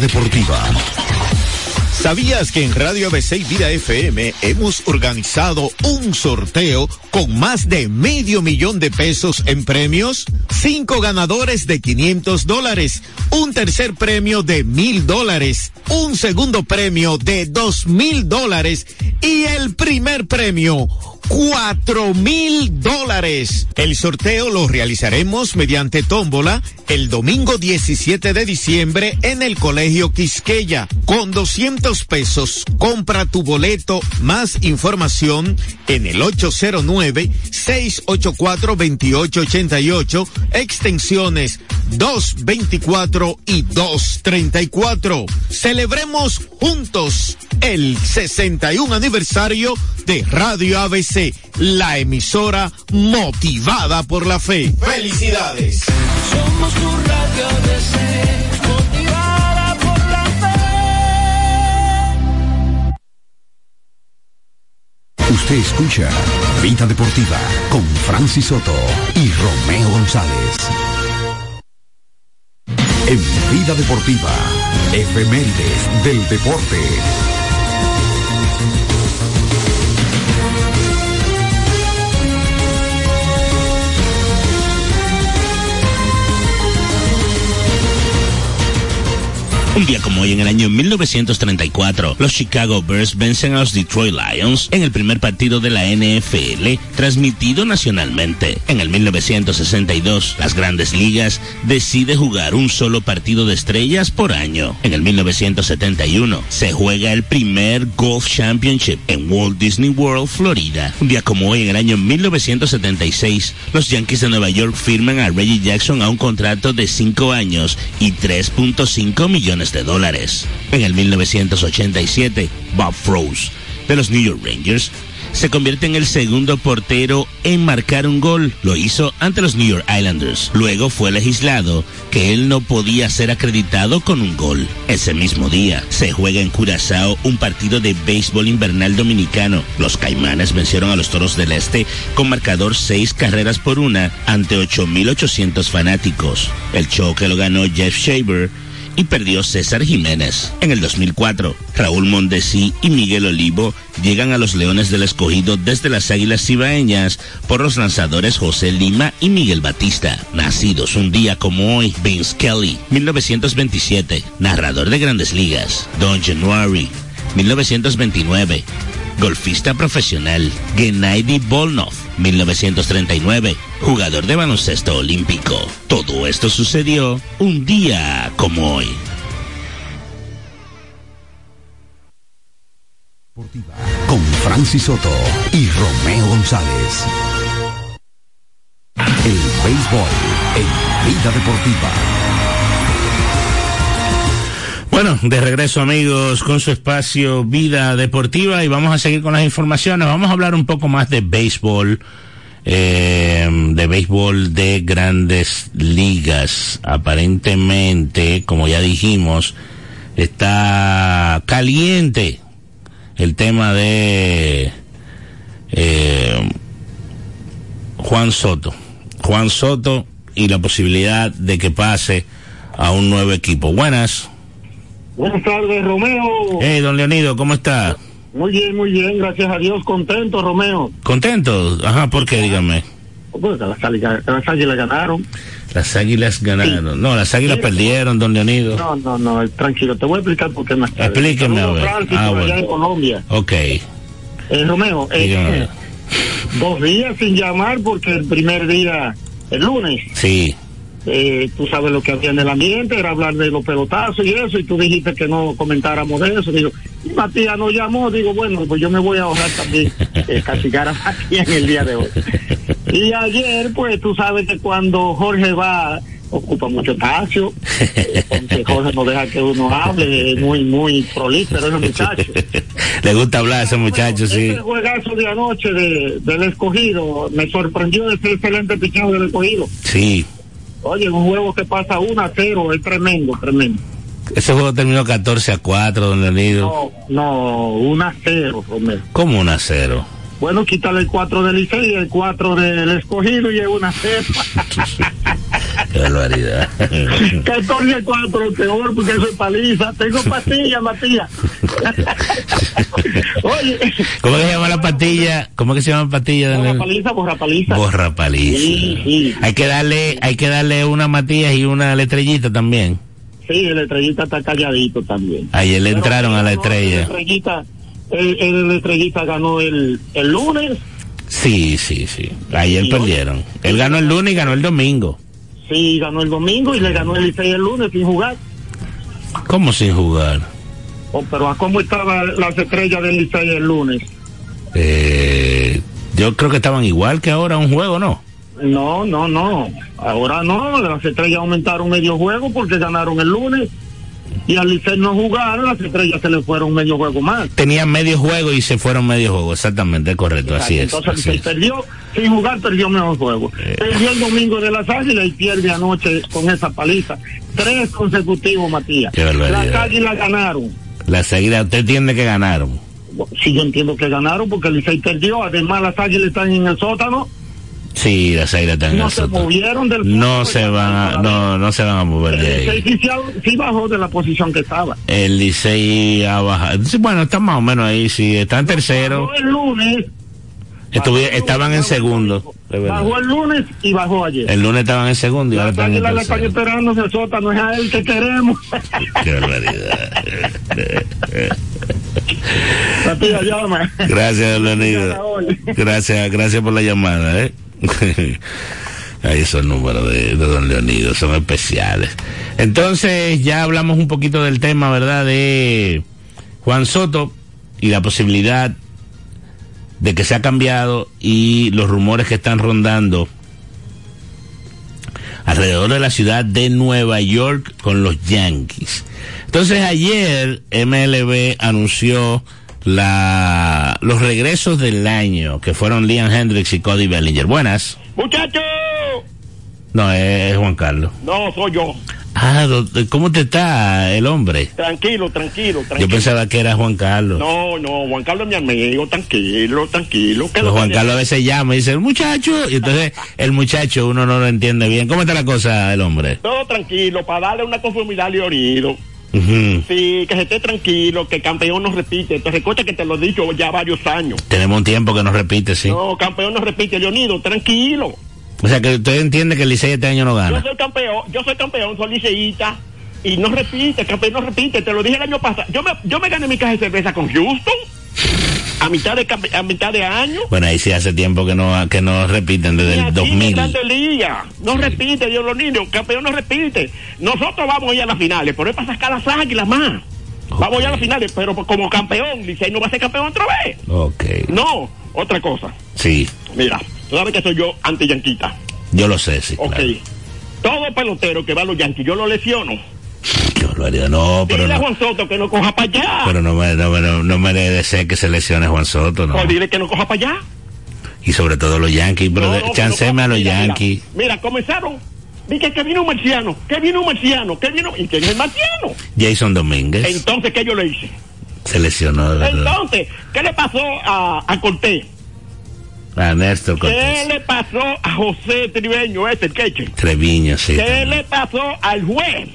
Deportiva. ¿Sabías que en Radio ABC Vida FM hemos organizado un sorteo con más de medio millón de pesos en premios? Cinco ganadores de 500 dólares, un tercer premio de mil dólares, un segundo premio de dos mil dólares y el primer premio cuatro mil dólares. El sorteo lo realizaremos mediante tómbola el domingo 17 de diciembre en el Colegio Quisqueya. Con 200 pesos compra tu boleto más información en el 809-684-2888 extensiones 224 y 234. Celebremos juntos el 61 aniversario de Radio ABC la emisora motivada por la fe. ¡Felicidades! Somos tu radio DC, escucha Vida Deportiva con Francis Soto y Romeo González. En Vida Deportiva, efemérides del deporte. Un día como hoy, en el año 1934, los Chicago Bears vencen a los Detroit Lions en el primer partido de la NFL, transmitido nacionalmente. En el 1962, las grandes ligas decide jugar un solo partido de estrellas por año. En el 1971, se juega el primer Golf Championship en Walt Disney World, Florida. Un día como hoy, en el año 1976, los Yankees de Nueva York firman a Reggie Jackson a un contrato de 5 años y 3.5 millones de dólares. En el 1987, Bob Froese, de los New York Rangers, se convierte en el segundo portero en marcar un gol. Lo hizo ante los New York Islanders. Luego fue legislado que él no podía ser acreditado con un gol. Ese mismo día se juega en Curazao un partido de béisbol invernal dominicano. Los Caimanes vencieron a los Toros del Este con marcador seis carreras por una ante 8.800 fanáticos. El choque lo ganó Jeff Shaver y perdió César Jiménez. En el 2004, Raúl Mondesi y Miguel Olivo llegan a los Leones del Escogido desde las Águilas Cibaeñas por los lanzadores José Lima y Miguel Batista. Nacidos un día como hoy, Vince Kelly, 1927, narrador de grandes ligas. Don January, 1929 golfista profesional, Gennady Volnov, 1939, jugador de baloncesto olímpico. Todo esto sucedió un día como hoy. Con Francis Soto y Romeo González. El béisbol en Vida Deportiva. Bueno, de regreso amigos con su espacio Vida Deportiva y vamos a seguir con las informaciones. Vamos a hablar un poco más de béisbol, eh, de béisbol de grandes ligas. Aparentemente, como ya dijimos, está caliente el tema de eh, Juan Soto. Juan Soto y la posibilidad de que pase a un nuevo equipo. Buenas. Buenas tardes, Romeo. Hey, don Leonido, ¿cómo está? Muy bien, muy bien, gracias a Dios, contento, Romeo. ¿Contento? Ajá, ¿por qué? Dígame. Pues las, águilas, las águilas ganaron. Las águilas ganaron. No, las águilas Sí. perdieron, don Leonido. No, no, no, tranquilo, te voy a explicar por qué más tarde. Explíqueme, a ver. Ah, por allá bueno. en Colombia. Ok. Eh, Romeo, eh, Dígame. dos días sin llamar porque el primer día, el lunes, Sí. Eh, tú sabes lo que había en el ambiente, era hablar de los pelotazos y eso, y tú dijiste que no comentáramos de eso. Digo, y Matías no llamó, digo, bueno, pues yo me voy a ahorrar también eh, castigar a Matías en el día de hoy. Y ayer, pues tú sabes que cuando Jorge va ocupa mucho espacio. Eh, Porque Jorge no deja que uno hable, es muy, muy prolífero ese muchacho. Le gusta hablar a ese muchacho, sí. Ese juegazo de anoche de, del escogido me sorprendió ese excelente pichado del escogido. Sí. Oye, un juego que pasa 1 a 0 es tremendo, tremendo. Ese juego terminó 14 a 4, don Leonido. No, no, 1 a 0, Romero. ¿Cómo un a 0? Bueno, quítale el 4 del Licey, el 4 del escogido y es 1 a 0. Qué barbaridad. 14 a 4, peor porque eso es paliza. Tengo pastillas, Matías. ¿Cómo que se llama la patilla? ¿Cómo que se llama la patilla? don borra paliza, borra paliza. Borra paliza. Sí, sí. Hay que darle, hay que darle una Matías y una estrellita también. Sí, el estrellita está calladito también. Ayer le Pero entraron a la El estrella. estrellita, el, el estrellita ganó el, el lunes. Sí, sí, sí. Ayer Sí, perdieron. Él ganó el lunes y ganó el domingo. Sí, ganó el domingo y le ganó el Licey el lunes sin jugar. ¿Cómo sin jugar? Oh, pero ¿a cómo estaban las estrellas del Licey el lunes? Eh, yo creo que estaban igual que ahora un juego, ¿no? No, no, no. Ahora no. Las estrellas aumentaron medio juego porque ganaron el lunes. Y al Licey no jugar, las estrellas se le fueron medio juego más. Tenían medio juego y se fueron medio juego, exactamente, correcto, así es. Entonces así es. perdió, sin jugar perdió mejor juego. Perdió el domingo de las águilas y pierde anoche con esa paliza. Tres consecutivos, Matías. Las águilas ganaron. Las águilas, usted entiende que ganaron. Sí, yo entiendo que ganaron porque el Licey perdió. Además, las águilas están en el sótano. Sí, las águilas están en No el se sótano. movieron del No se van a, no, no se van a mover de El ahí. Licey sí, sí bajó de la posición que estaba. El Licey ha bajado. Bueno, están más o menos ahí, sí, están tercero. Bajó el lunes, Estuvi- estaban en segundo. Bajó el lunes y bajó ayer. El lunes estaban en segundo y ahora están en la están tercero. esperando en el sótano, es a él que queremos. Qué barbaridad. Matías, llama. Gracias, Leonido. Gracias, gracias por la llamada, ¿eh? Ahí esos números de, de don Leonido son especiales. Entonces, ya hablamos un poquito del tema, ¿verdad? De Juan Soto y la posibilidad de que se ha cambiado y los rumores que están rondando alrededor de la ciudad de Nueva York con los Yankees. Entonces ayer MLB anunció la, los regresos del año que fueron Liam Hendricks y Cody Bellinger. Buenas. Muchacho, No, es Juan Carlos. no soy yo. Ah, ¿cómo te está el hombre? Tranquilo, tranquilo, Yo tranquilo. pensaba que era Juan Carlos. No, no, Juan Carlos es mi amigo, tranquilo, tranquilo. ¿Qué es Pero lo que Juan? Carlos a veces llama y dice, el muchacho, y entonces el muchacho uno no lo entiende bien. ¿Cómo está la cosa el hombre? Todo tranquilo, para darle una conformidad a Leonido. Ujú. Sí, que se esté tranquilo, que campeón no repite. Te recuerda que te lo he dicho ya varios años. Tenemos un tiempo que nos repite, sí. No, campeón no repite, Leonido, tranquilo. O sea que usted entiende que el Licey este año no Yo gana. soy campeón, yo soy campeón, soy liceísta. Y no repite, campeón no repite, te lo dije el año pasado. Yo me, yo me gané mi caja de cerveza con Houston a mitad de, a mitad de año. Bueno, ahí sí hace tiempo que no, que no repiten, desde el aquí 2000. en Grande Liga. No repite, Dios los niños. Campeón no repite. Nosotros vamos a ir a las finales, pero es para sacar las águilas más. Vamos a ir a las finales, pero como campeón, Licey no va a ser campeón otra vez. Ok. No, otra cosa. Sí, Mira, tú sabes que soy yo anti-yanquita. yo lo sé, sí. Ok. claro. Todo pelotero que va a los yanquis, yo lo lesiono. Qué barbaridad. No, pero Dile a no, Juan Soto que no coja para allá. pero no, me, no, me- no, no merece ser que se lesione Juan Soto, no. O dile que no coja para allá. Y sobre todo los Yankees, pero No, chanceme a los mira, mira, Yankees. Mira, comenzaron. Dije que vino un marciano, que vino un marciano, que vino. ¿Y quién es el marciano? Jason Domínguez Entonces, ¿qué yo le hice? se lesionó. Entonces, ¿qué le pasó a, a Cortés? A Néstor ¿Qué Cortés. le pasó a José Tribeño, ese, el queche? Treviño, sí. ¿Qué también. le pasó al juez?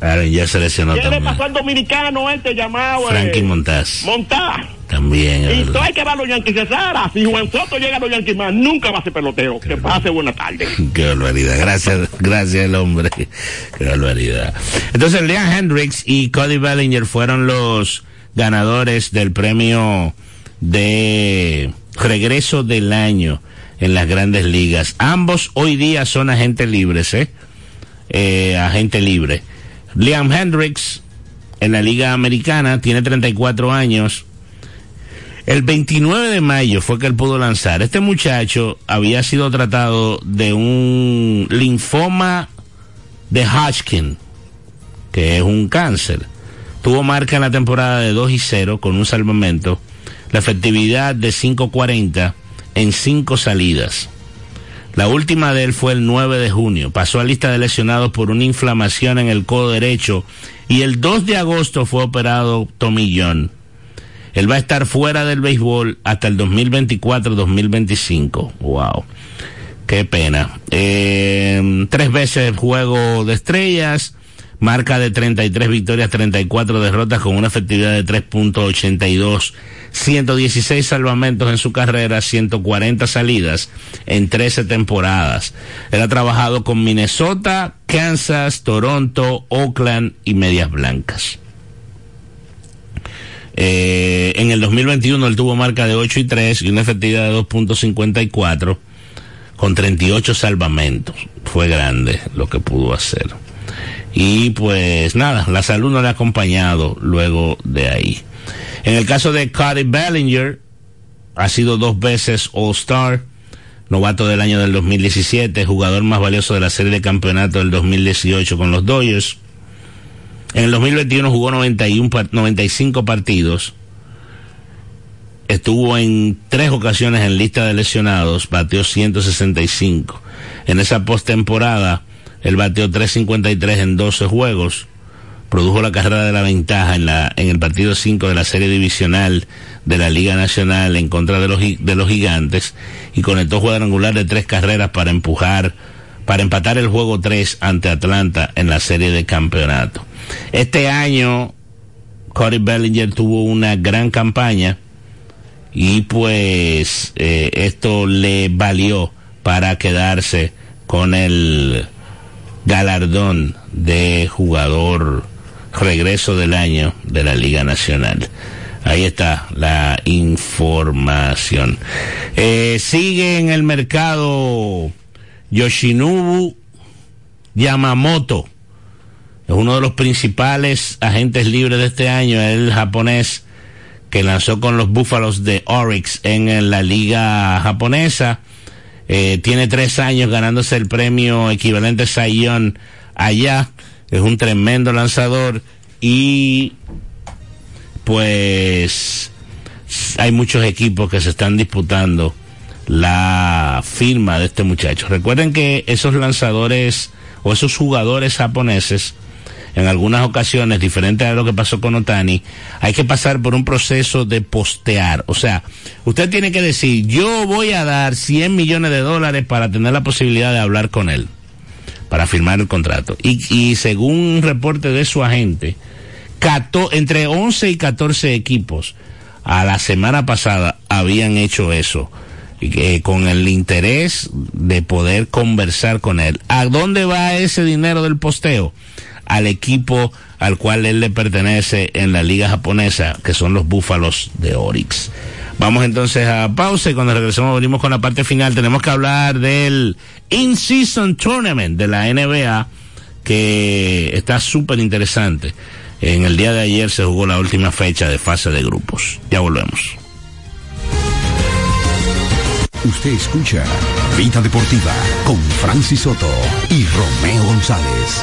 Aaron ya se lesionó ¿Qué le también. pasó al dominicano este llamado? eh, Frankie Montaz. Montaz. También, Y todo hay que va a los Yankees Cesara. Si Juan Soto llega a los Yankees más, nunca va a ser peloteo. Que pase buena tarde. Qué barbaridad. Gracias, gracias el hombre. Qué barbaridad. Entonces, Liam Hendricks y Cody Bellinger fueron los ganadores del premio de regreso del año en las grandes ligas. Ambos hoy día son agentes libres, ¿eh? Eh, agente libre. Liam Hendricks en la liga americana tiene 34 años. El 29 de mayo fue que él pudo lanzar. Este muchacho había sido tratado de un linfoma de Hodgkin, que es un cáncer. Tuvo marca en la temporada de 2 y 0 con un salvamento, la efectividad de 5.40 en 5 salidas. La última de él fue el 9 de junio. Pasó a lista de lesionados por una inflamación en el codo derecho y el 2 de agosto fue operado tomillón. Él va a estar fuera del béisbol hasta el 2024-2025. Wow. Qué pena. Eh, tres veces juego de estrellas, marca de 33 victorias, 34 derrotas con una efectividad de 3.82, 116 salvamentos en su carrera, 140 salidas en 13 temporadas. Él ha trabajado con Minnesota, Kansas, Toronto, Oakland y Medias Blancas. Eh, en el 2021 él tuvo marca de 8 y 3 y una efectividad de 2.54 con 38 salvamentos. Fue grande lo que pudo hacer. Y pues nada, la salud no le ha acompañado luego de ahí. En el caso de Cody Bellinger, ha sido dos veces All-Star, novato del año del 2017, jugador más valioso de la serie de campeonato del 2018 con los Dodgers. En el 2021 jugó 91, 95 partidos. Estuvo en tres ocasiones en lista de lesionados, bateó 165. En esa postemporada, él bateó 353 en 12 juegos. Produjo la carrera de la ventaja en, la, en el partido 5 de la serie divisional de la Liga Nacional en contra de los, de los gigantes y conectó cuadrangular de tres carreras para empujar, para empatar el juego 3 ante Atlanta en la serie de campeonato. Este año, Cody Bellinger tuvo una gran campaña y pues eh, esto le valió para quedarse con el galardón de jugador regreso del año de la Liga Nacional. Ahí está la información. Eh, sigue en el mercado Yoshinobu Yamamoto. Es uno de los principales agentes libres de este año, el japonés que lanzó con los Búfalos de Oryx en la liga japonesa. Eh, tiene tres años ganándose el premio equivalente Sayón allá. Es un tremendo lanzador y pues hay muchos equipos que se están disputando la firma de este muchacho. Recuerden que esos lanzadores o esos jugadores japoneses en algunas ocasiones, diferente a lo que pasó con Otani, hay que pasar por un proceso de postear. O sea, usted tiene que decir, yo voy a dar 100 millones de dólares para tener la posibilidad de hablar con él, para firmar el contrato. Y, y según un reporte de su agente, cato, entre 11 y 14 equipos a la semana pasada habían hecho eso. Que, con el interés de poder conversar con él. ¿A dónde va ese dinero del posteo? Al equipo al cual él le pertenece en la liga japonesa, que son los Búfalos de Orix. Vamos entonces a pausa y cuando regresemos venimos con la parte final. Tenemos que hablar del In-Season Tournament de la NBA, que está súper interesante. En el día de ayer se jugó la última fecha de fase de grupos. Ya volvemos. Usted escucha Vida Deportiva con Francis Soto y Romeo González.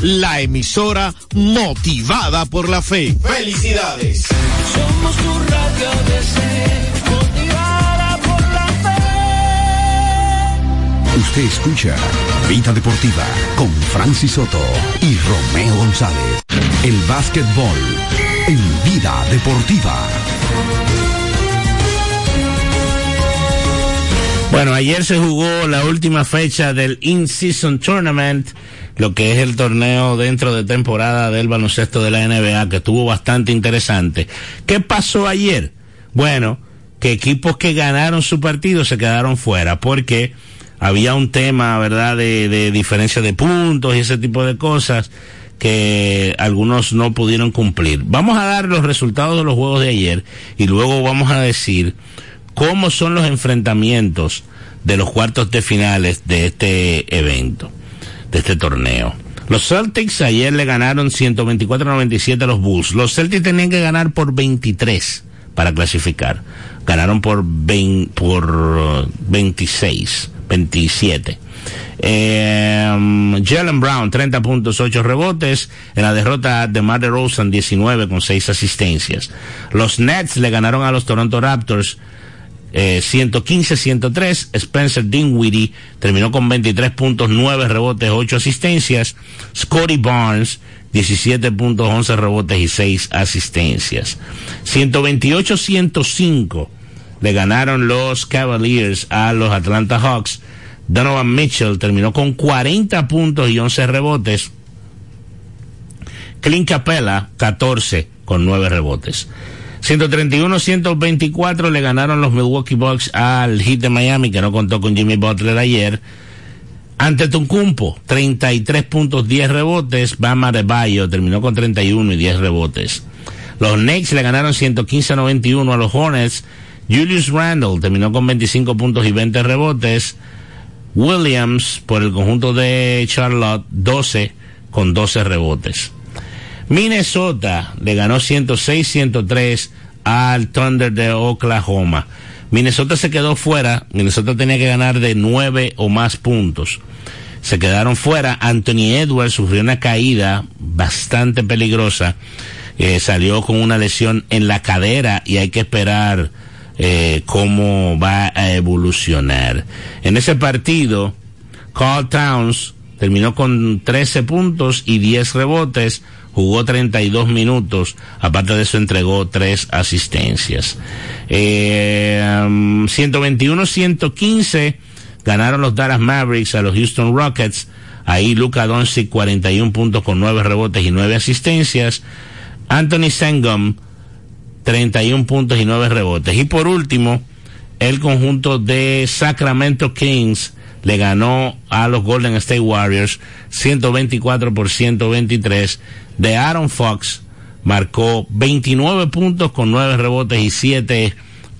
la emisora motivada por la fe. ¡Felicidades! Somos tu radio ABC, motivada por la fe. Usted escucha Vida Deportiva con Francis Soto y Romeo González. El básquetbol en Vida Deportiva. Bueno, ayer se jugó la última fecha del In-Season Tournament, lo que es el torneo dentro de temporada del baloncesto de la NBA, que estuvo bastante interesante. ¿Qué pasó ayer? Bueno, que equipos que ganaron su partido se quedaron fuera, porque había un tema, ¿verdad?, de, de diferencia de puntos y ese tipo de cosas que algunos no pudieron cumplir. Vamos a dar los resultados de los juegos de ayer y luego vamos a decir cómo son los enfrentamientos de los cuartos de finales de este evento, de este torneo. Los Celtics ayer le ganaron 124-97 a los Bulls. Los Celtics tenían que ganar por 23 para clasificar. Ganaron por, 20, por uh, 26, 27. Eh, Jalen Brown, 30 puntos, 8 rebotes. En la derrota de Mar Rosen, 19 con 6 asistencias. Los Nets le ganaron a los Toronto Raptors eh, 115-103. Spencer Dinwiddie terminó con 23 puntos, 9 rebotes, 8 asistencias. Scotty Barnes, 17 puntos, 11 rebotes y 6 asistencias. 128-105 le ganaron los Cavaliers a los Atlanta Hawks. Donovan Mitchell terminó con 40 puntos y 11 rebotes. Clint Capella, 14 con 9 rebotes. 131-124 le ganaron los Milwaukee Bucks al Heat de Miami, que no contó con Jimmy Butler ayer. Ante Tuncumpo, 33 puntos, 10 rebotes. Bama de Bayo terminó con 31 y 10 rebotes. Los Knicks le ganaron 115-91 a los Hornets. Julius Randle terminó con 25 puntos y 20 rebotes. Williams, por el conjunto de Charlotte, 12 con 12 rebotes. Minnesota le ganó 106-103 al Thunder de Oklahoma. Minnesota se quedó fuera. Minnesota tenía que ganar de 9 o más puntos. Se quedaron fuera. Anthony Edwards sufrió una caída bastante peligrosa. Eh, salió con una lesión en la cadera y hay que esperar eh, cómo va a evolucionar. En ese partido, Carl Towns terminó con 13 puntos y 10 rebotes jugó 32 minutos, aparte de eso entregó tres asistencias. Eh, um, 121-115 ganaron los Dallas Mavericks a los Houston Rockets. Ahí Luka Doncic 41 puntos con 9 rebotes y 9 asistencias. Anthony Sengum 31 puntos y 9 rebotes. Y por último, el conjunto de Sacramento Kings le ganó a los Golden State Warriors 124 por 123 de Aaron Fox marcó 29 puntos con 9 rebotes y 7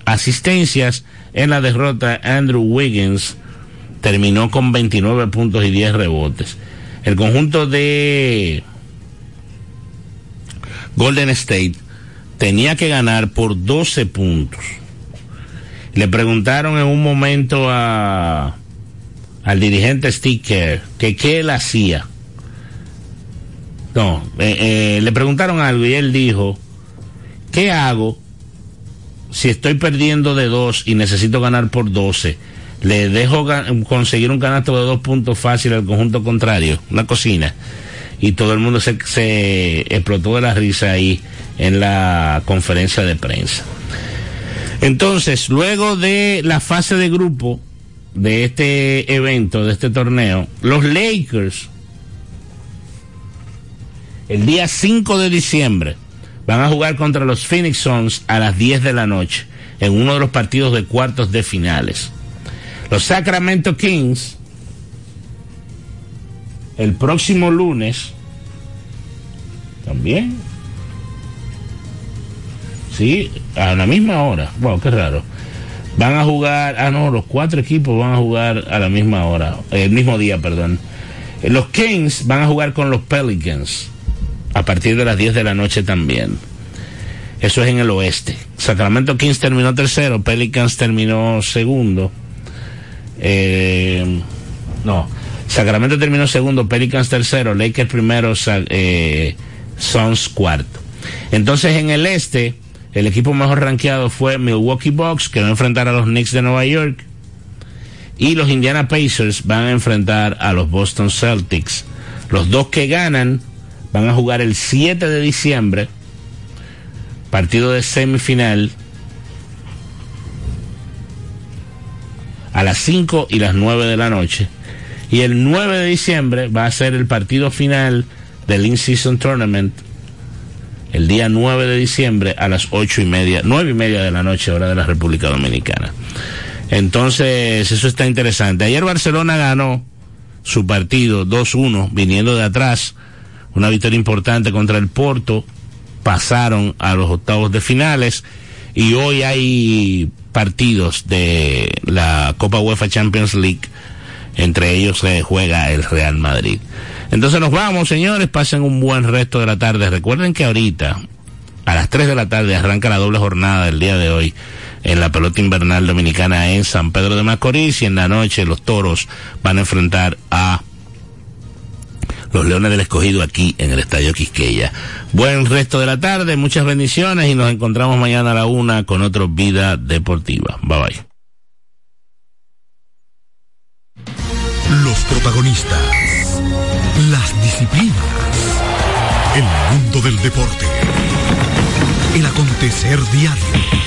asistencias. En la derrota, Andrew Wiggins terminó con 29 puntos y 10 rebotes. El conjunto de Golden State tenía que ganar por 12 puntos. Le preguntaron en un momento a, al dirigente Steve Kerr que qué él hacía no, eh, eh, le preguntaron algo y él dijo, ¿qué hago si estoy perdiendo de dos y necesito ganar por 12? Le dejo conseguir un canasto de dos puntos fácil al conjunto contrario, una cocina. Y todo el mundo se, se explotó de la risa ahí en la conferencia de prensa. Entonces, luego de la fase de grupo, de este evento, de este torneo, los Lakers, el día 5 de diciembre, van a jugar contra los Phoenix Suns a las 10 de la noche en uno de los partidos de cuartos de finales. Los Sacramento Kings, el próximo lunes, también, sí, a la misma hora, wow, qué raro. Van a jugar, ah no, los cuatro equipos van a jugar a la misma hora, el mismo día, perdón. Los Kings van a jugar con los Pelicans a partir de las 10 de la noche también. Eso es en el oeste. Sacramento Kings terminó tercero, Pelicans terminó segundo. Eh, no, Sacramento terminó segundo, Pelicans tercero, Lakers primero, eh, Suns cuarto. Entonces en el este, el equipo mejor rankeado fue Milwaukee Bucks, que va a enfrentar a los Knicks de Nueva York. Y los Indiana Pacers van a enfrentar a los Boston Celtics. Los dos que ganan van a jugar el 7 de diciembre, partido de semifinal, a las 5 y las 9 de la noche. Y el 9 de diciembre va a ser el partido final del In-Season Tournament, el día 9 de diciembre a las 8 y media, 9 y media de la noche, hora de la República Dominicana. Entonces, eso está interesante. Ayer Barcelona ganó su partido 2-1, viniendo de atrás, una victoria importante contra el Porto, pasaron a los octavos de finales. Y hoy hay partidos de la Copa UEFA Champions League, entre ellos se juega el Real Madrid. Entonces nos vamos, señores, pasen un buen resto de la tarde. Recuerden que ahorita, a las 3 de la tarde, arranca la doble jornada del día de hoy en la pelota invernal dominicana en San Pedro de Macorís. Y en la noche los toros van a enfrentar a los Leones del Escogido aquí en el Estadio Quisqueya. Buen resto de la tarde, muchas bendiciones y nos encontramos mañana a la una con otro Vida Deportiva. Bye bye. Los protagonistas, las disciplinas, el mundo del deporte, el acontecer diario.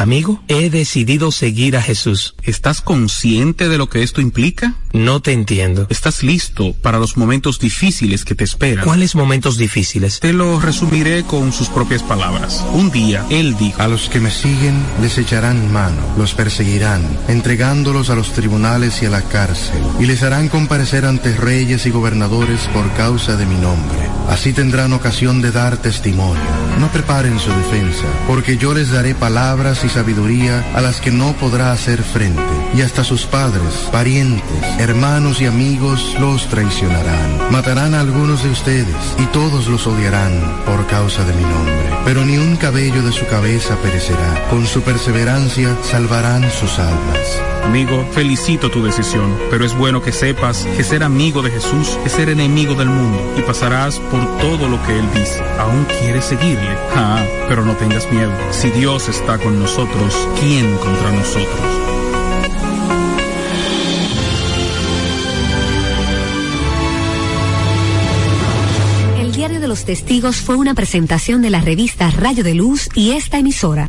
Amigo, he decidido seguir a Jesús. ¿Estás consciente de lo que esto implica? No te entiendo. ¿Estás listo para los momentos difíciles que te esperan? ¿Cuáles momentos difíciles? Te lo resumiré con sus propias palabras. Un día, él dijo, A los que me siguen les echarán mano, los perseguirán, entregándolos a los tribunales y a la cárcel, y les harán comparecer ante reyes y gobernadores por causa de mi nombre. Así tendrán ocasión de dar testimonio. No preparen su defensa, porque yo les daré palabras y sabiduría a las que no podrá hacer frente, y hasta sus padres, parientes, hermanos y amigos los traicionarán. Matarán a algunos de ustedes, y todos los odiarán por causa de mi nombre. Pero ni un cabello de su cabeza perecerá. Con su perseverancia salvarán sus almas. amigo, felicito tu decisión, pero es bueno que sepas que ser amigo de Jesús es ser enemigo del mundo y pasarás por todo lo que Él dice. ¿Aún quieres seguirle? Ah, pero no tengas miedo. Si Dios está con nosotros, ¿quién contra nosotros? El Diario de los Testigos fue una presentación de la revista Rayo de Luz y esta emisora.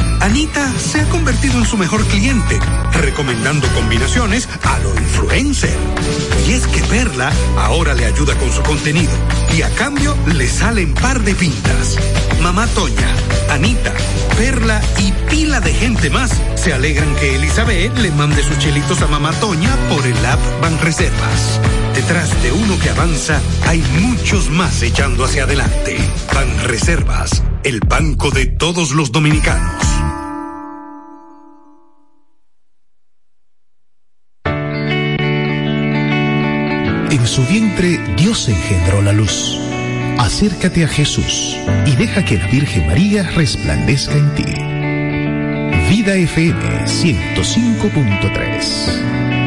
Anita se ha convertido en su mejor cliente, recomendando combinaciones a lo influencer. Y es que Perla ahora le ayuda con su contenido y a cambio le salen par de pintas. Mamá Toña, Anita, Perla y pila de gente más se alegran que Elizabeth le mande sus chelitos a Mamá Toña por el app Banreservas. Detrás de uno que avanza hay muchos más echando hacia adelante. Banreservas, el banco de todos los dominicanos. En su vientre Dios engendró la luz. Acércate a Jesús y deja que la Virgen María resplandezca en ti. Vida FM 105.3